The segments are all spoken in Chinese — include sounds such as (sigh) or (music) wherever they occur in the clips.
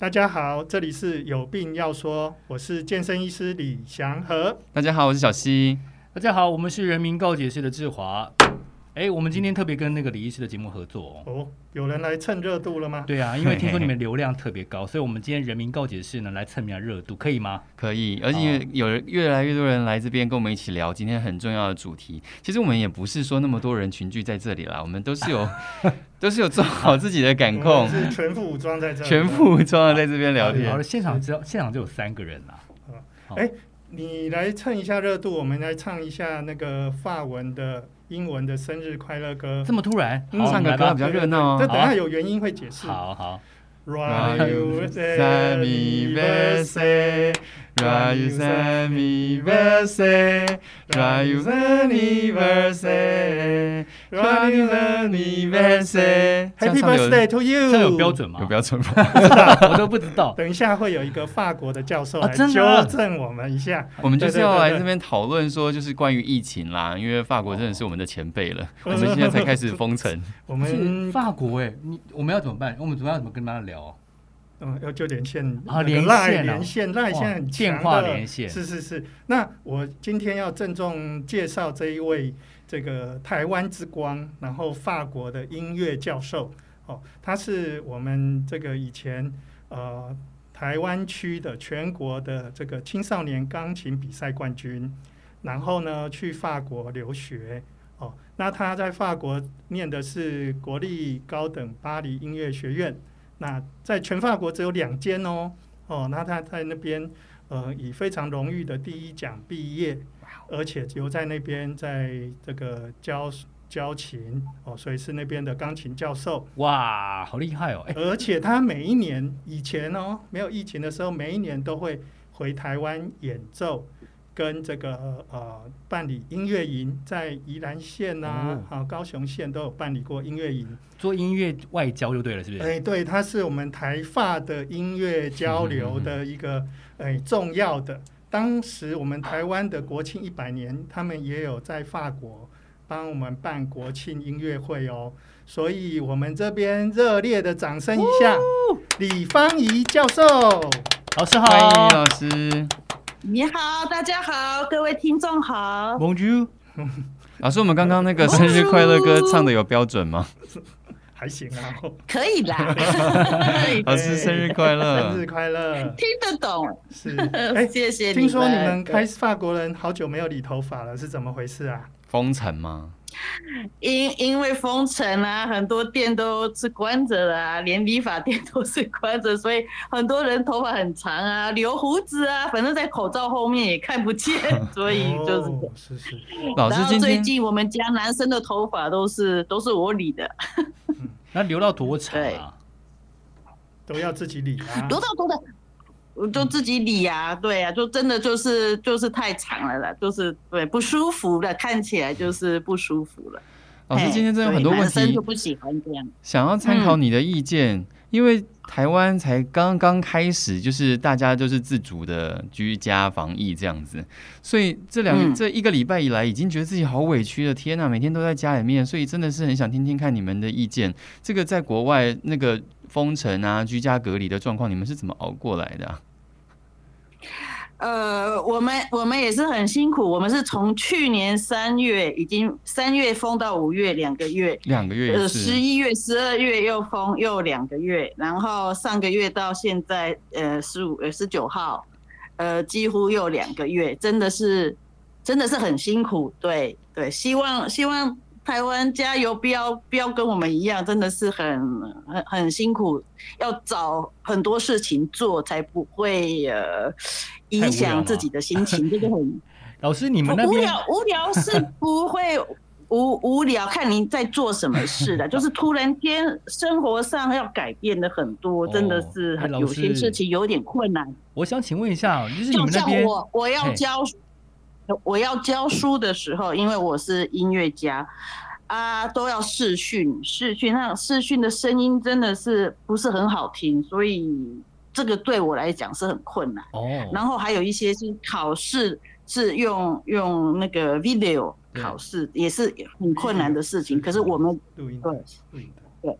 大家好，这里是有病要说，我是健身医师李祥和。大家好，我是小溪。大家好，我们是人民告解室的志华。哎，我们今天特别跟那个李医师的节目合作哦。哦有人来蹭热度了吗？对啊，因为听说你们流量特别高，所以我们今天人民告解室呢来蹭一下热度，可以吗？可以，而且有越来越多人来这边跟我们一起聊今天很重要的主题。其实我们也不是说那么多人群聚在这里啦，我们都是有 (laughs) 都是有做好自己的感控，(laughs) 是全副武装在这，全副武装在这边聊天。好了，现场只有现场就有三个人啦。哎，你来蹭一下热度，我们来唱一下那个法文的。英文的生日快乐歌，这么突然，唱个歌比较热闹哦。这等下有原因会解释。好好。anniversaire，Happy birthday to you！这有标准吗？有标准吗？(laughs) 我都不知道。等一下会有一个法国的教授来纠正我们一下。我们就是要来这边讨论说，就是关于疫情啦，因为法国真的是我们的前辈了。我们现在才开始封城。我们法国哎，你我们要怎么办？我们主要怎么跟他聊？嗯，要就连线啊，连线连线，电话连线，是是是。那我今天要郑重介绍这一位这个台湾之光，然后法国的音乐教授哦，他是我们这个以前呃台湾区的全国的这个青少年钢琴比赛冠军，然后呢去法国留学哦，那他在法国念的是国立高等巴黎音乐学院。那在全法国只有两间哦，哦，那他在那边呃以非常荣誉的第一奖毕业，而且留在那边在这个教教琴哦，所以是那边的钢琴教授。哇，好厉害哦！而且他每一年以前哦没有疫情的时候，每一年都会回台湾演奏。跟这个呃办理音乐营，在宜兰县啊，啊高雄县都有办理过音乐营，做音乐外交就对了，是不是？哎，对，它是我们台发的音乐交流的一个哎重要的。当时我们台湾的国庆一百年，他们也有在法国帮我们办国庆音乐会哦。所以我们这边热烈的掌声一下，李芳仪教授，老师好，欢迎老师。你好，大家好，各位听众好。Bonjour，老师，我们刚刚那个生日快乐歌唱的有标准吗？(laughs) 还行啊，可以啦。(laughs) 老师生日快乐，生日快乐，听得懂。是，(laughs) 哎，谢谢你。听说你们开法国人好久没有理头发了，是怎么回事啊？封城吗？因因为封城啊，很多店都是关着的啊，连理发店都是关着，所以很多人头发很长啊，留胡子啊，反正在口罩后面也看不见，(laughs) 所以就是。哦、是是。老师，最近我们家男生的头发都是都是我理的。嗯、那留到多长啊？都要自己理啊。留到多长？就自己理啊，对呀，就真的就是就是太长了啦，就是对不舒服了，看起来就是不舒服了。老师今天真的有很多问题，就不喜欢这样。想要参考你的意见，嗯、因为台湾才刚刚开始，就是大家都是自主的居家防疫这样子，所以这两、嗯、这一个礼拜以来，已经觉得自己好委屈了。天呐，每天都在家里面，所以真的是很想听听看你们的意见。这个在国外那个封城啊、居家隔离的状况，你们是怎么熬过来的啊？呃，我们我们也是很辛苦，我们是从去年三月已经三月封到五月两个月，两个月，呃，十一月、十二月又封又两个月，然后上个月到现在，呃，十五呃十九号，呃，几乎又两个月，真的是真的是很辛苦，对对，希望希望。台湾加油，不要不要跟我们一样，真的是很很很辛苦，要找很多事情做，才不会呃影响自己的心情。这个很 (laughs) 老师，你们无聊无聊是不会无无聊，看您在做什么事的，(laughs) 就是突然间生活上要改变的很多，真的是很有些事情有点困难。我想请问一下，就是你们那边，就像我我要教。我要教书的时候，因为我是音乐家啊，都要试训，试训那试训的声音真的是不是很好听，所以这个对我来讲是很困难。哦。然后还有一些是考试是用用那个 video 考试，也是很困难的事情。可是我们对对对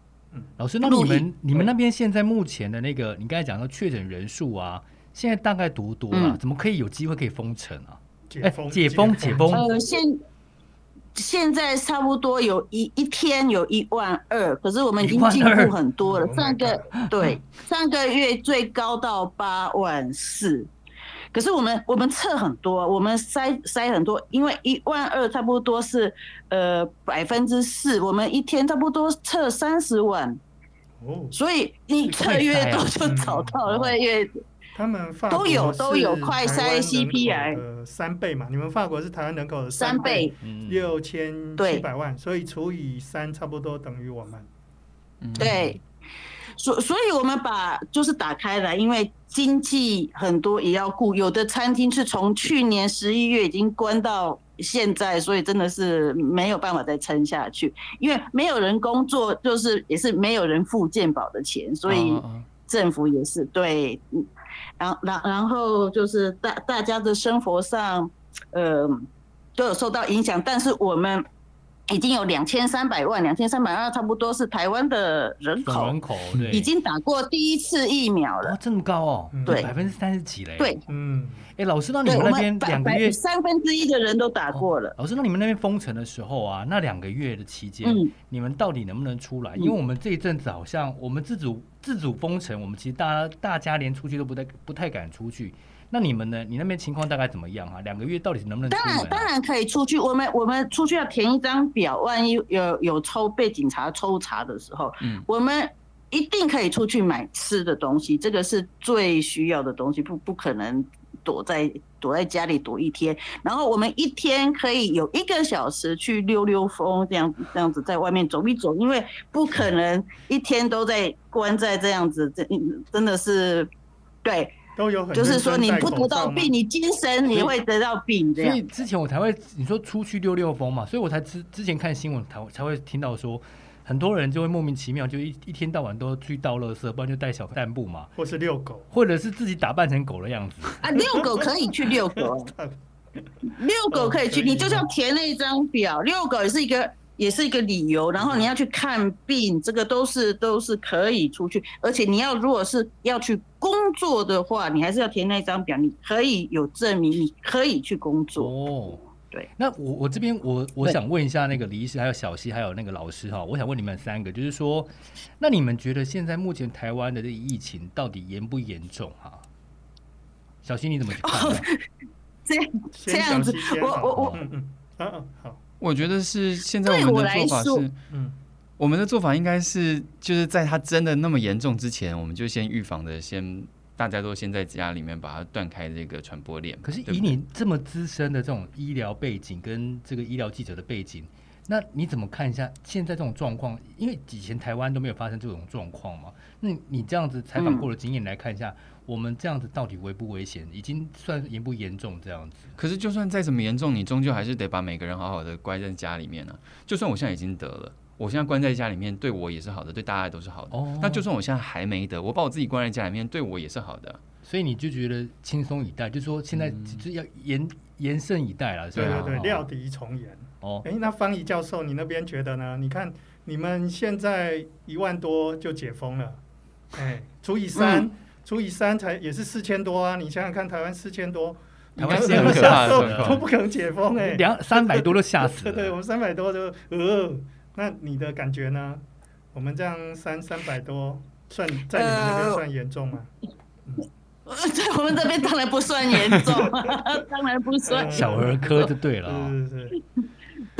老师，那你们你们那边现在目前的那个，你刚才讲到确诊人数啊，现在大概多多了？怎么可以有机会可以封城啊？解封，解封，解封。呃，现现在差不多有一一天有一万二，可是我们已经进步很多了。上个对上个月最高到八万四。可是我们我们测很多，我们筛筛很多，因为一万二差不多是呃百分之四，我们一天差不多测三十万，哦，所以你测越多就找到了，会越他们都有都有快筛 CPI 三倍嘛，你们法国是台湾人口的三倍，六千七百万，所以除以三差不多等于我们，对。所所以，我们把就是打开来，因为经济很多也要顾，有的餐厅是从去年十一月已经关到现在，所以真的是没有办法再撑下去，因为没有人工作，就是也是没有人付健保的钱，所以政府也是对，然然然后就是大大家的生活上，呃，都有受到影响，但是我们。已经有两千三百万，两千三百万差不多是台湾的人口，人口对，已经打过第一次疫苗了。哦，这么高哦，对，百分之三十几嘞。对，嗯，哎，老师，那你们那边两个月三分之一的人都打过了。老师，那你们那边封城的时候啊，那两个月的期间，嗯，你们到底能不能出来？因为我们这一阵子好像我们自主自主封城，我们其实大家大家连出去都不太不太敢出去。那你们呢？你那边情况大概怎么样啊？两个月到底能不能啊？当然当然可以出去。我们我们出去要填一张表，万一有有抽被警察抽查的时候，嗯，我们一定可以出去买吃的东西，这个是最需要的东西，不不可能躲在躲在家里躲一天。然后我们一天可以有一个小时去溜溜风，这样这样子在外面走一走，因为不可能一天都在关在这样子，真真的是对。都有很就是说，你不得到病，你精神你会得到病。这样。所以之前我才会你说出去溜溜风嘛，所以我才之之前看新闻才才会听到说，很多人就会莫名其妙就一一天到晚都去倒垃圾，不然就带小散步嘛，或是遛狗，或者是自己打扮成狗的样子。啊，遛狗可以去遛狗，(laughs) 遛狗可以去，你就像填那一张表，遛狗也是一个。也是一个理由，然后你要去看病，这个都是都是可以出去，而且你要如果是要去工作的话，你还是要填那张表，你可以有证明，你可以去工作。哦，对。那我我这边我我想问一下那个李医师，还有小溪，还有那个老师哈，我想问你们三个，就是说，那你们觉得现在目前台湾的这疫情到底严不严重哈？小溪你怎么去看？(laughs) 这这样子，我我我嗯嗯嗯嗯好。我觉得是现在我们的做法是，嗯，我们的做法应该是就是在它真的那么严重之前，我们就先预防的，先大家都先在家里面把它断开这个传播链。可是以你这么资深的这种医疗背景跟这个医疗记者的背景，那你怎么看一下现在这种状况？因为以前台湾都没有发生这种状况嘛，那你这样子采访过的经验来看一下。嗯我们这样子到底危不危险？已经算严不严重这样子？可是就算再怎么严重，你终究还是得把每个人好好的关在家里面呢、啊。就算我现在已经得了，我现在关在家里面，对我也是好的，对大家都是好的。哦。那就算我现在还没得，我把我自己关在家里面，对我也是好的。所以你就觉得轻松以待，就是说现在就是要严严慎以待了。对对对，料敌从严。哦。哎，那方怡教授，你那边觉得呢？你看你们现在一万多就解封了，哎，除以三。嗯除以三才也是四千多啊！你想想看，台湾四千多，台湾是很可怕的，都不可能解封哎、欸，两三百多都吓死了。对，(laughs) 对，我们三百多就呃，那你的感觉呢？我们这样三三百多，算在你们那边算严重吗？呃、(laughs) 在我们这边当然不算严重，(laughs) 当然不算。小儿科就对了，是是是。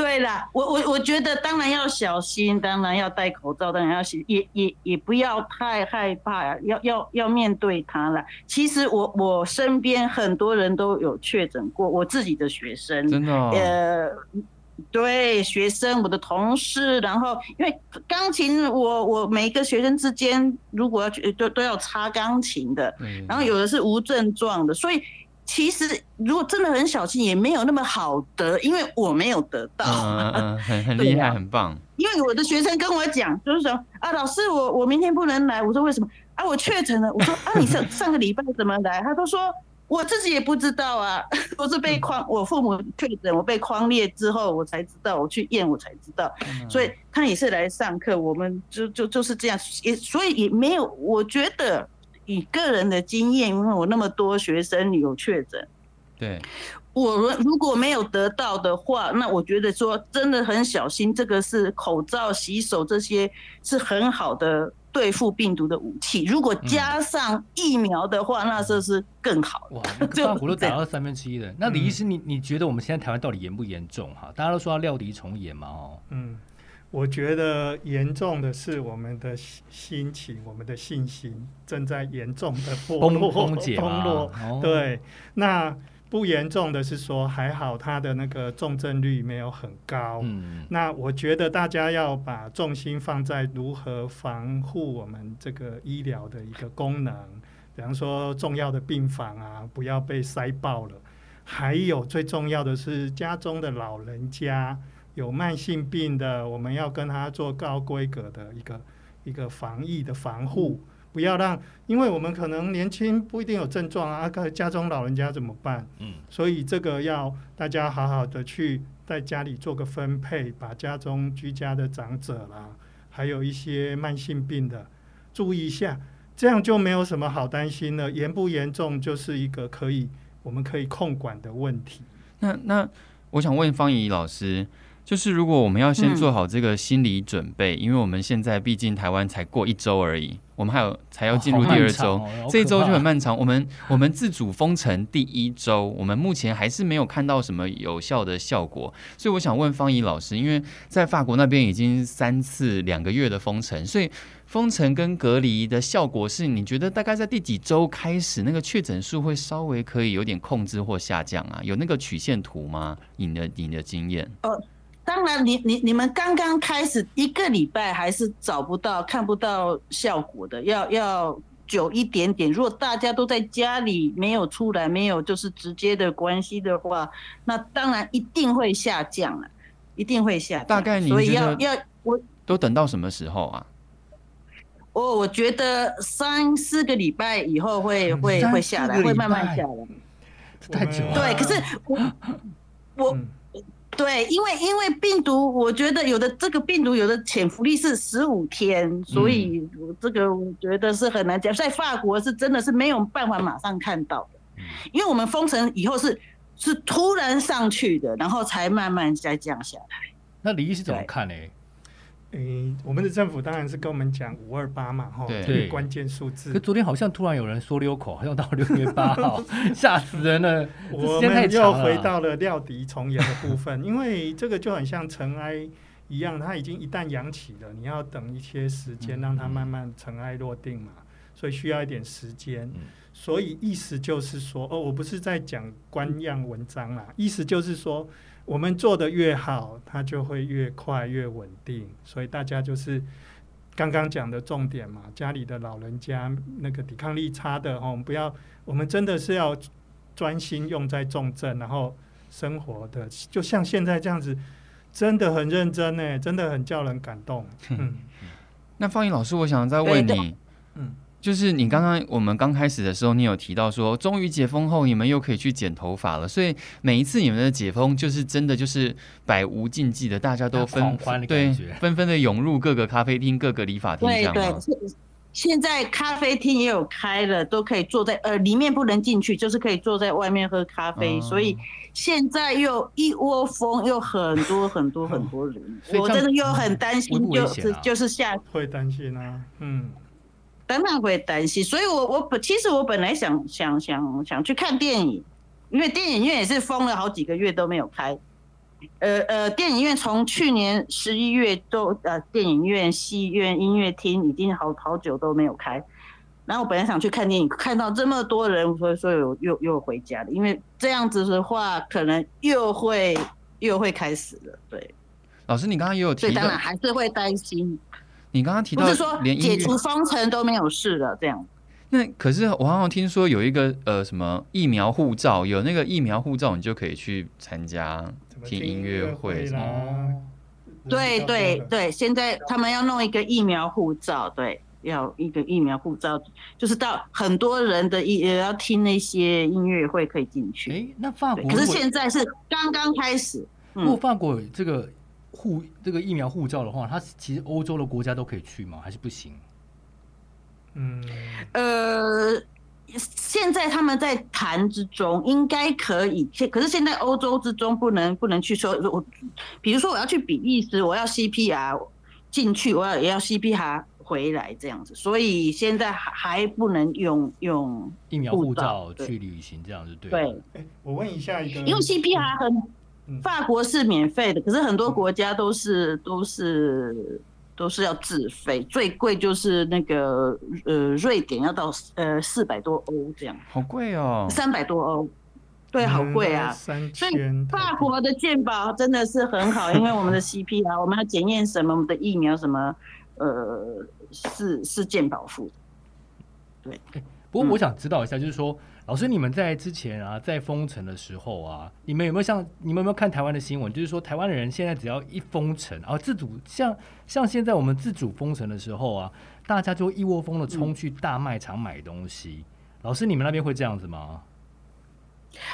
对啦，我我我觉得当然要小心，当然要戴口罩，当然要洗，也也也不要太害怕，要要要面对它了。其实我我身边很多人都有确诊过，我自己的学生，真的、哦，呃，对，学生，我的同事，然后因为钢琴我，我我每一个学生之间如果要去都都要擦钢琴的，然后有的是无症状的，所以。其实，如果真的很小心，也没有那么好得，因为我没有得到。嗯嗯，很很厉害，很棒。(laughs) 因为我的学生跟我讲，就是说啊，老师，我我明天不能来。我说为什么？啊，我确诊了。我说啊，你上上个礼拜怎么来？他都说我自己也不知道啊，(laughs) 我是被框，我父母确诊，我被框列之后，我才知道，我去验我才知道，所以他也是来上课，我们就就就是这样，也所以也没有，我觉得以个人的经验，因为我那么多学生有确诊，对，我如果没有得到的话，那我觉得说真的很小心，这个是口罩、洗手这些是很好的。对付病毒的武器，如果加上疫苗的话，嗯、那这是更好。哇，法国都打到三分之一了。那李医师，你你觉得我们现在台湾到底严不严重？哈，大家都说要料敌从严嘛，哦。嗯，我觉得严重的是我们的心情，我们的信心正在严重的 (laughs) 崩落，崩落。对，那。不严重的是说还好，他的那个重症率没有很高。嗯，那我觉得大家要把重心放在如何防护我们这个医疗的一个功能，比方说重要的病房啊，不要被塞爆了。还有最重要的是家中的老人家有慢性病的，我们要跟他做高规格的一个一个防疫的防护。不要让，因为我们可能年轻不一定有症状啊，家中老人家怎么办？嗯，所以这个要大家好好的去在家里做个分配，把家中居家的长者啦，还有一些慢性病的注意一下，这样就没有什么好担心了。严不严重就是一个可以我们可以控管的问题。那那我想问方怡老师。就是如果我们要先做好这个心理准备，嗯、因为我们现在毕竟台湾才过一周而已，我们还有才要进入第二周，哦哦、这一周就很漫长。我们我们自主封城第一周，我们目前还是没有看到什么有效的效果，所以我想问方怡老师，因为在法国那边已经三次两个月的封城，所以封城跟隔离的效果是，你觉得大概在第几周开始那个确诊数会稍微可以有点控制或下降啊？有那个曲线图吗？你的你的经验？呃当然你，你你你们刚刚开始一个礼拜还是找不到、看不到效果的，要要久一点点。如果大家都在家里没有出来，没有就是直接的关系的话，那当然一定会下降了，一定会下降。大概你觉得？所以要要我都等到什么时候啊？我我觉得三四个礼拜以后会会会下来，会慢慢下来。太久了。对，可是我我。嗯对，因为因为病毒，我觉得有的这个病毒有的潜伏力是十五天，所以我这个我觉得是很难讲。在法国是真的是没有办法马上看到的，因为我们封城以后是是突然上去的，然后才慢慢再降下来。那李医师怎么看呢？诶、欸，我们的政府当然是跟我们讲五二八嘛，哈，对，关键数字。可昨天好像突然有人说溜口，好像到六月八号，(laughs) 吓死人了。我们又回到了料敌从严的部分，因为这个就很像尘埃一样，它已经一旦扬起了，你要等一些时间让它慢慢尘埃落定嘛，所以需要一点时间。所以意思就是说，哦，我不是在讲官样文章啦，意思就是说。我们做得越好，它就会越快越稳定。所以大家就是刚刚讲的重点嘛，家里的老人家那个抵抗力差的哦，我们不要，我们真的是要专心用在重症，然后生活的就像现在这样子，真的很认真呢，真的很叫人感动。嗯，(laughs) 那方颖老师，我想再问你，嗯。就是你刚刚我们刚开始的时候，你有提到说，终于解封后，你们又可以去剪头发了。所以每一次你们的解封，就是真的就是百无禁忌的，大家都纷对纷纷的涌入各个咖啡厅、各个理发厅，这样对对，现在咖啡厅也有开了，都可以坐在呃里面不能进去，就是可以坐在外面喝咖啡。嗯、所以现在又一窝蜂，又很多很多很多人，(laughs) 我真的又很担心，就是就是下会担心啊，嗯。当然会担心，所以我我本其实我本来想想想想去看电影，因为电影院也是封了好几个月都没有开。呃呃，电影院从去年十一月都呃，电影院、戏院、音乐厅已经好好久都没有开。然后我本来想去看电影，看到这么多人，所以说又又又回家了，因为这样子的话，可能又会又会开始了。对，老师，你刚刚也有提到，当然还是会担心。你刚刚提到，是说解除封城都没有事了，这样。那可是我好像听说有一个呃什么疫苗护照，有那个疫苗护照，你就可以去参加听音乐会哦。对对对，现在他们要弄一个疫苗护照，对。要一个疫苗护照，就是到很多人的也要听那些音乐会可以进去。哎，那法国可是现在是刚刚开始。不过法国这个护这个疫苗护照的话，它其实欧洲的国家都可以去吗？还是不行？嗯，呃。现在他们在谈之中，应该可以。现可是现在欧洲之中不能不能去说，我比如说我要去比利时，我要 CPR 进去，我要也要 CPR 回来这样子，所以现在还还不能用用疫苗护照去旅行这样子，对。对，我问一下一个，因为 CPR 很，法国是免费的，可是很多国家都是都是。都是要自费，最贵就是那个呃，瑞典要到呃四百多欧这样，好贵哦，三百多欧，对，好贵啊。所以法国的健保真的是很好，(laughs) 因为我们的 CP 啊，我们要检验什么，我们的疫苗什么，呃，是是健保付的。对。不过我想知道一下，就是说。老师，你们在之前啊，在封城的时候啊，你们有没有像你们有没有看台湾的新闻？就是说，台湾的人现在只要一封城啊，自主像像现在我们自主封城的时候啊，大家就一窝蜂的冲去大卖场买东西。嗯、老师，你们那边会这样子吗？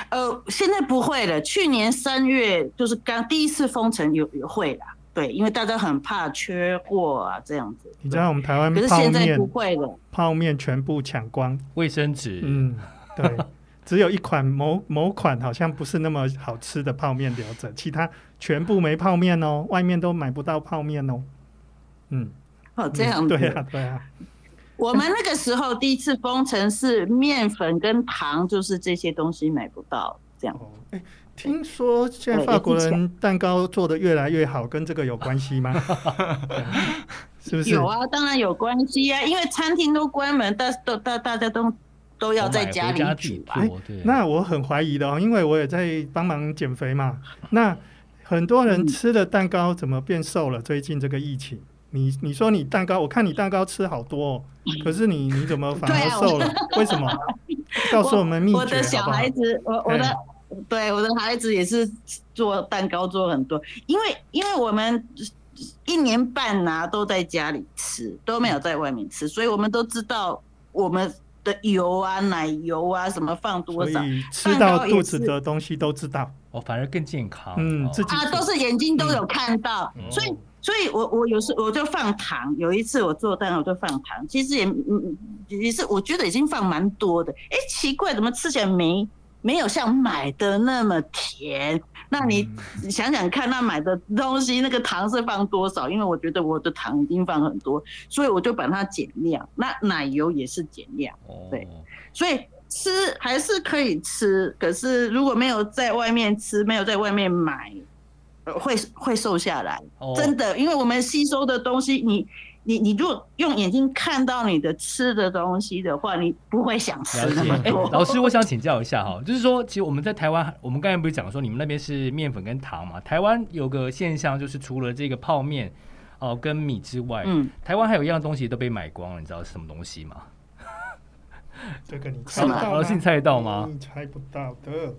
呃，现在不会了。去年三月就是刚第一次封城有有会啦，对，因为大家很怕缺货啊，这样子。你知道我们台湾，可是现在不会了，泡面全部抢光，卫生纸，嗯。对，只有一款某某款好像不是那么好吃的泡面留着，其他全部没泡面哦，外面都买不到泡面哦。嗯，哦，这样子，对啊，对啊。我们那个时候第一次封城是面粉跟糖，就是这些东西买不到，这样。哦，哎，听说现在法国人蛋糕做得越来越好，跟这个有关系吗？(laughs) 是不是？有啊，当然有关系啊，因为餐厅都关门，但是都大大家都。都要在家里煮啊！那我很怀疑的哦，因为我也在帮忙减肥嘛。(laughs) 那很多人吃的蛋糕怎么变瘦了？最近这个疫情，你你说你蛋糕，我看你蛋糕吃好多哦，(laughs) 可是你你怎么反而瘦了？(laughs) 为什么？告诉我们秘诀好不好？我的小孩子，我我的对我的孩子也是做蛋糕做很多，因为因为我们一年半呐都在家里吃，都没有在外面吃，所以我们都知道我们。的油啊，奶油啊，什么放多少？吃到肚子的东西都知道，哦，反而更健康。嗯，自己啊，都是眼睛都有看到，嗯、所以，所以我我有时我就放糖。有一次我做蛋，我就放糖，其实也嗯也是，我觉得已经放蛮多的。哎、欸，奇怪，怎么吃起来没没有像买的那么甜？那你想想看，那买的东西那个糖是放多少？因为我觉得我的糖已经放很多，所以我就把它减量。那奶油也是减量，对，所以吃还是可以吃，可是如果没有在外面吃，没有在外面买，会会瘦下来，真的，因为我们吸收的东西，你。你你如果用眼睛看到你的吃的东西的话，你不会想吃那么多。老师，我想请教一下哈，就是说，其实我们在台湾，我们刚才不是讲说你们那边是面粉跟糖嘛？台湾有个现象，就是除了这个泡面哦、呃、跟米之外，嗯，台湾还有一样东西都被买光了，你知道是什么东西吗？这个你猜得到吗？老师，你猜得到吗？你猜不到的。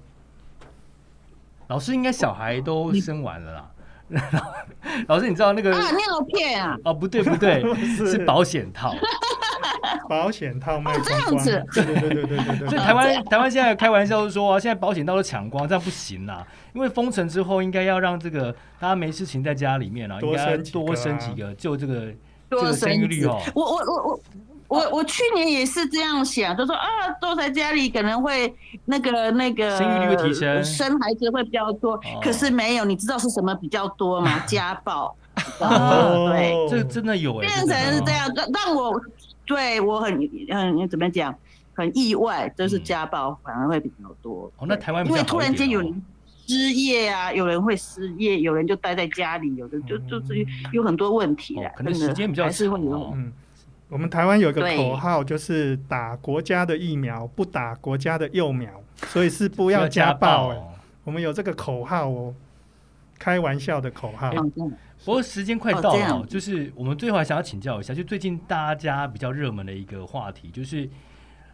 老师应该小孩都生完了啦。(laughs) 老师，你知道那个啊尿片啊？哦，不对不对，(laughs) 是保险套。(laughs) 保险套卖光光。这样子。对对对对对对。所以台湾台湾现在开玩笑说啊，现在保险套都抢光，这样不行啦。因为封城之后，应该要让这个大家没事情在家里面啊，应该多生几个，就这个这个生育率哦。我我我我。我我去年也是这样想，就说啊，坐在家里可能会那个那个生育率会提升，生孩子会比较多。可是没有，你知道是什么比较多吗？(laughs) 家暴。对，这真的有哎，变成是这样，让让我对我很很，怎么讲，很意外，就是家暴反而会比较多。哦，那台湾因为突然间有人失业啊，有人会失业，有人就待在家里，有的就就是有很多问题的，可能时间比较长，还是会有。我们台湾有一个口号，就是打国家的疫苗，不打国家的幼苗，(laughs) 所以是不要家暴。哎，我们有这个口号哦，开玩笑的口号。不过时间快到了，就是我们最后还想要请教一下，就最近大家比较热门的一个话题，就是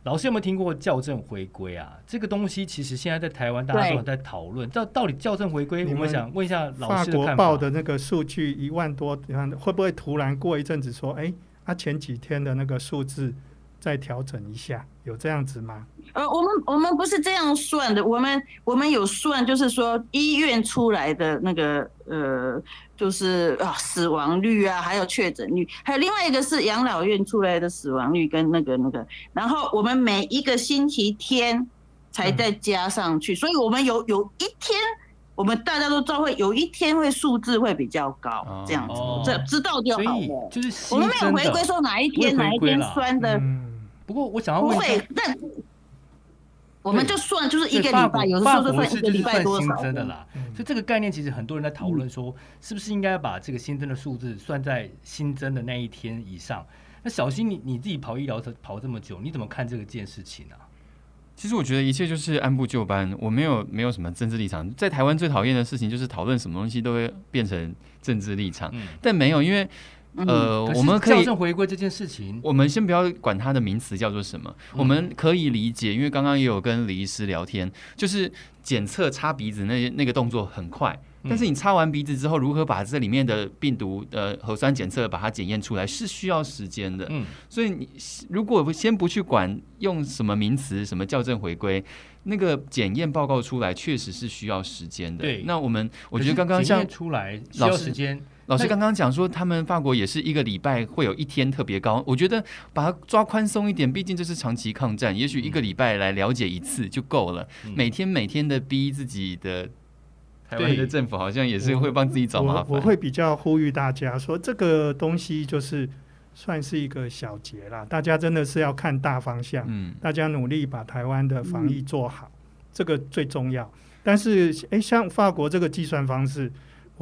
老师有没有听过校正回归啊？这个东西其实现在在台湾大家都在讨论，到到底校正回归，我们想问一下老师的看法。法国报的那个数据一万多，会不会突然过一阵子说，哎？那前几天的那个数字再调整一下，有这样子吗？呃，我们我们不是这样算的，我们我们有算，就是说医院出来的那个呃，就是啊死亡率啊，还有确诊率，还有另外一个是养老院出来的死亡率跟那个那个，然后我们每一个星期天才再加上去，嗯、所以我们有有一天，我们大家都知道会有一天会数字会比较高，哦、这样子，这知道就好了。就是我们没有回归说哪一天哪一天酸的。嗯、不过我想要问，不会，但。我们就算就是一个礼拜，有的时候就算一个礼拜多少。新增的啦，所以这个概念其实很多人在讨论说，是不是应该把这个新增的数字算在新增的那一天以上？那小新，你你自己跑医疗车跑这么久，你怎么看这个件事情呢？其实我觉得一切就是按部就班，我没有没有什么政治立场。在台湾最讨厌的事情就是讨论什么东西都会变成政治立场，但没有，因为。呃，我们可以校正回归这件事情，我们先不要管它的名词叫做什么，我们可以理解，因为刚刚也有跟李医师聊天，就是检测擦鼻子那那个动作很快，但是你擦完鼻子之后，如何把这里面的病毒呃核酸检测把它检验出来是需要时间的，嗯，所以你如果先不去管用什么名词，什么校正回归，那个检验报告出来确实是需要时间的。对，那我们我觉得刚刚像出来需要时间。老师刚刚讲说，他们法国也是一个礼拜会有一天特别高。我觉得把它抓宽松一点，毕竟这是长期抗战，也许一个礼拜来了解一次就够了。每天每天的逼自己的台湾的政府，好像也是会帮自己找麻烦。我会比较呼吁大家说，这个东西就是算是一个小节啦。大家真的是要看大方向，嗯，大家努力把台湾的防疫做好，这个最重要。但是，诶，像法国这个计算方式。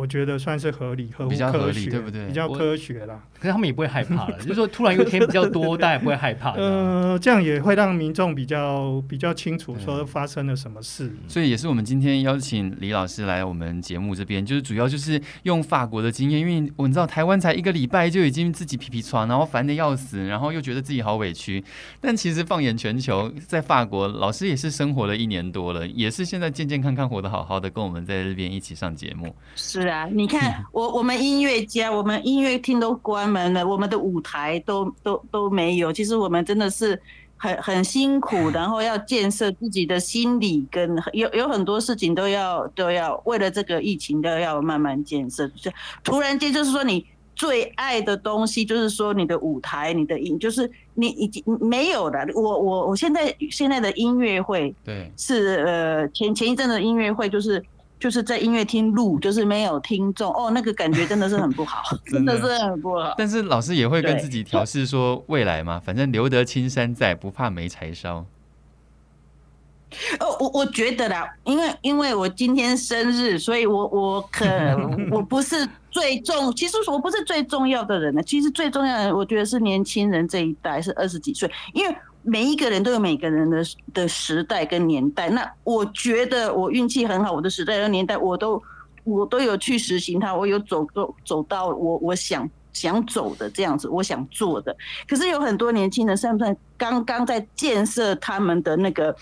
我觉得算是合理，合乎科学，对不对？比较科学啦。可是他们也不会害怕了，(laughs) 就是说突然有一天比较多，大家也不会害怕。(laughs) 呃，这样也会让民众比较比较清楚说发生了什么事。所以也是我们今天邀请李老师来我们节目这边，就是主要就是用法国的经验，因为我们知道台湾才一个礼拜就已经自己皮皮床，然后烦的要死，然后又觉得自己好委屈。但其实放眼全球，在法国老师也是生活了一年多了，也是现在健健康康活得好好的，跟我们在这边一起上节目。是啊，你看我我们音乐家，我们音乐厅都关门了，我们的舞台都都都没有。其实我们真的是很很辛苦，然后要建设自己的心理，跟有有很多事情都要都要为了这个疫情都要慢慢建设。就突然间就是说，你最爱的东西就是说你的舞台，你的音，就是你已经没有了。我我我现在现在的音乐会，对，是呃前前一阵的音乐会就是。就是在音乐厅录，就是没有听众哦，那个感觉真的是很不好，(laughs) 真的，真的是很不好。但是老师也会跟自己调试说，未来嘛，反正留得青山在，不怕没柴烧。哦，我我觉得啦，因为因为我今天生日，所以我我可 (laughs) 我不是最重，其实我不是最重要的人呢。其实最重要的，我觉得是年轻人这一代，是二十几岁，因为。每一个人都有每个人的的时代跟年代，那我觉得我运气很好，我的时代跟年代我都我都有去实行它，我有走走走到我我想想走的这样子，我想做的。可是有很多年轻人，算不算刚刚在建设他们的那个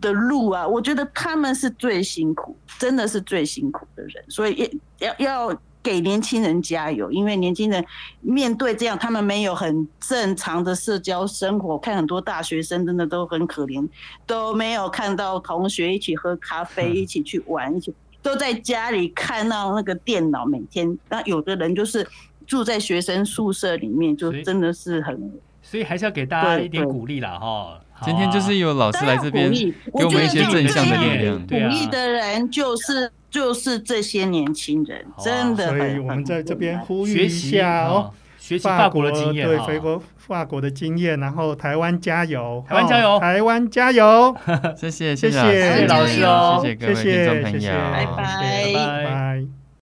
的路啊？我觉得他们是最辛苦，真的是最辛苦的人，所以要要。给年轻人加油，因为年轻人面对这样，他们没有很正常的社交生活。看很多大学生真的都很可怜，都没有看到同学一起喝咖啡，一起去玩，一起都在家里看到那个电脑，每天。那有的人就是住在学生宿舍里面，就真的是很。所以还是要给大家一点鼓励啦，哈。今天就是有老师来这边给我们一些正向的力量。鼓励的人就是。就是这些年轻人，真的，所以我们在这边呼吁一下哦，学习法国的经验，对，法国法国的经验，然后台湾加油，台湾加油，台湾加油，(laughs) 谢谢谢谢谢谢。老师哦，谢谢各位听众朋友，拜拜。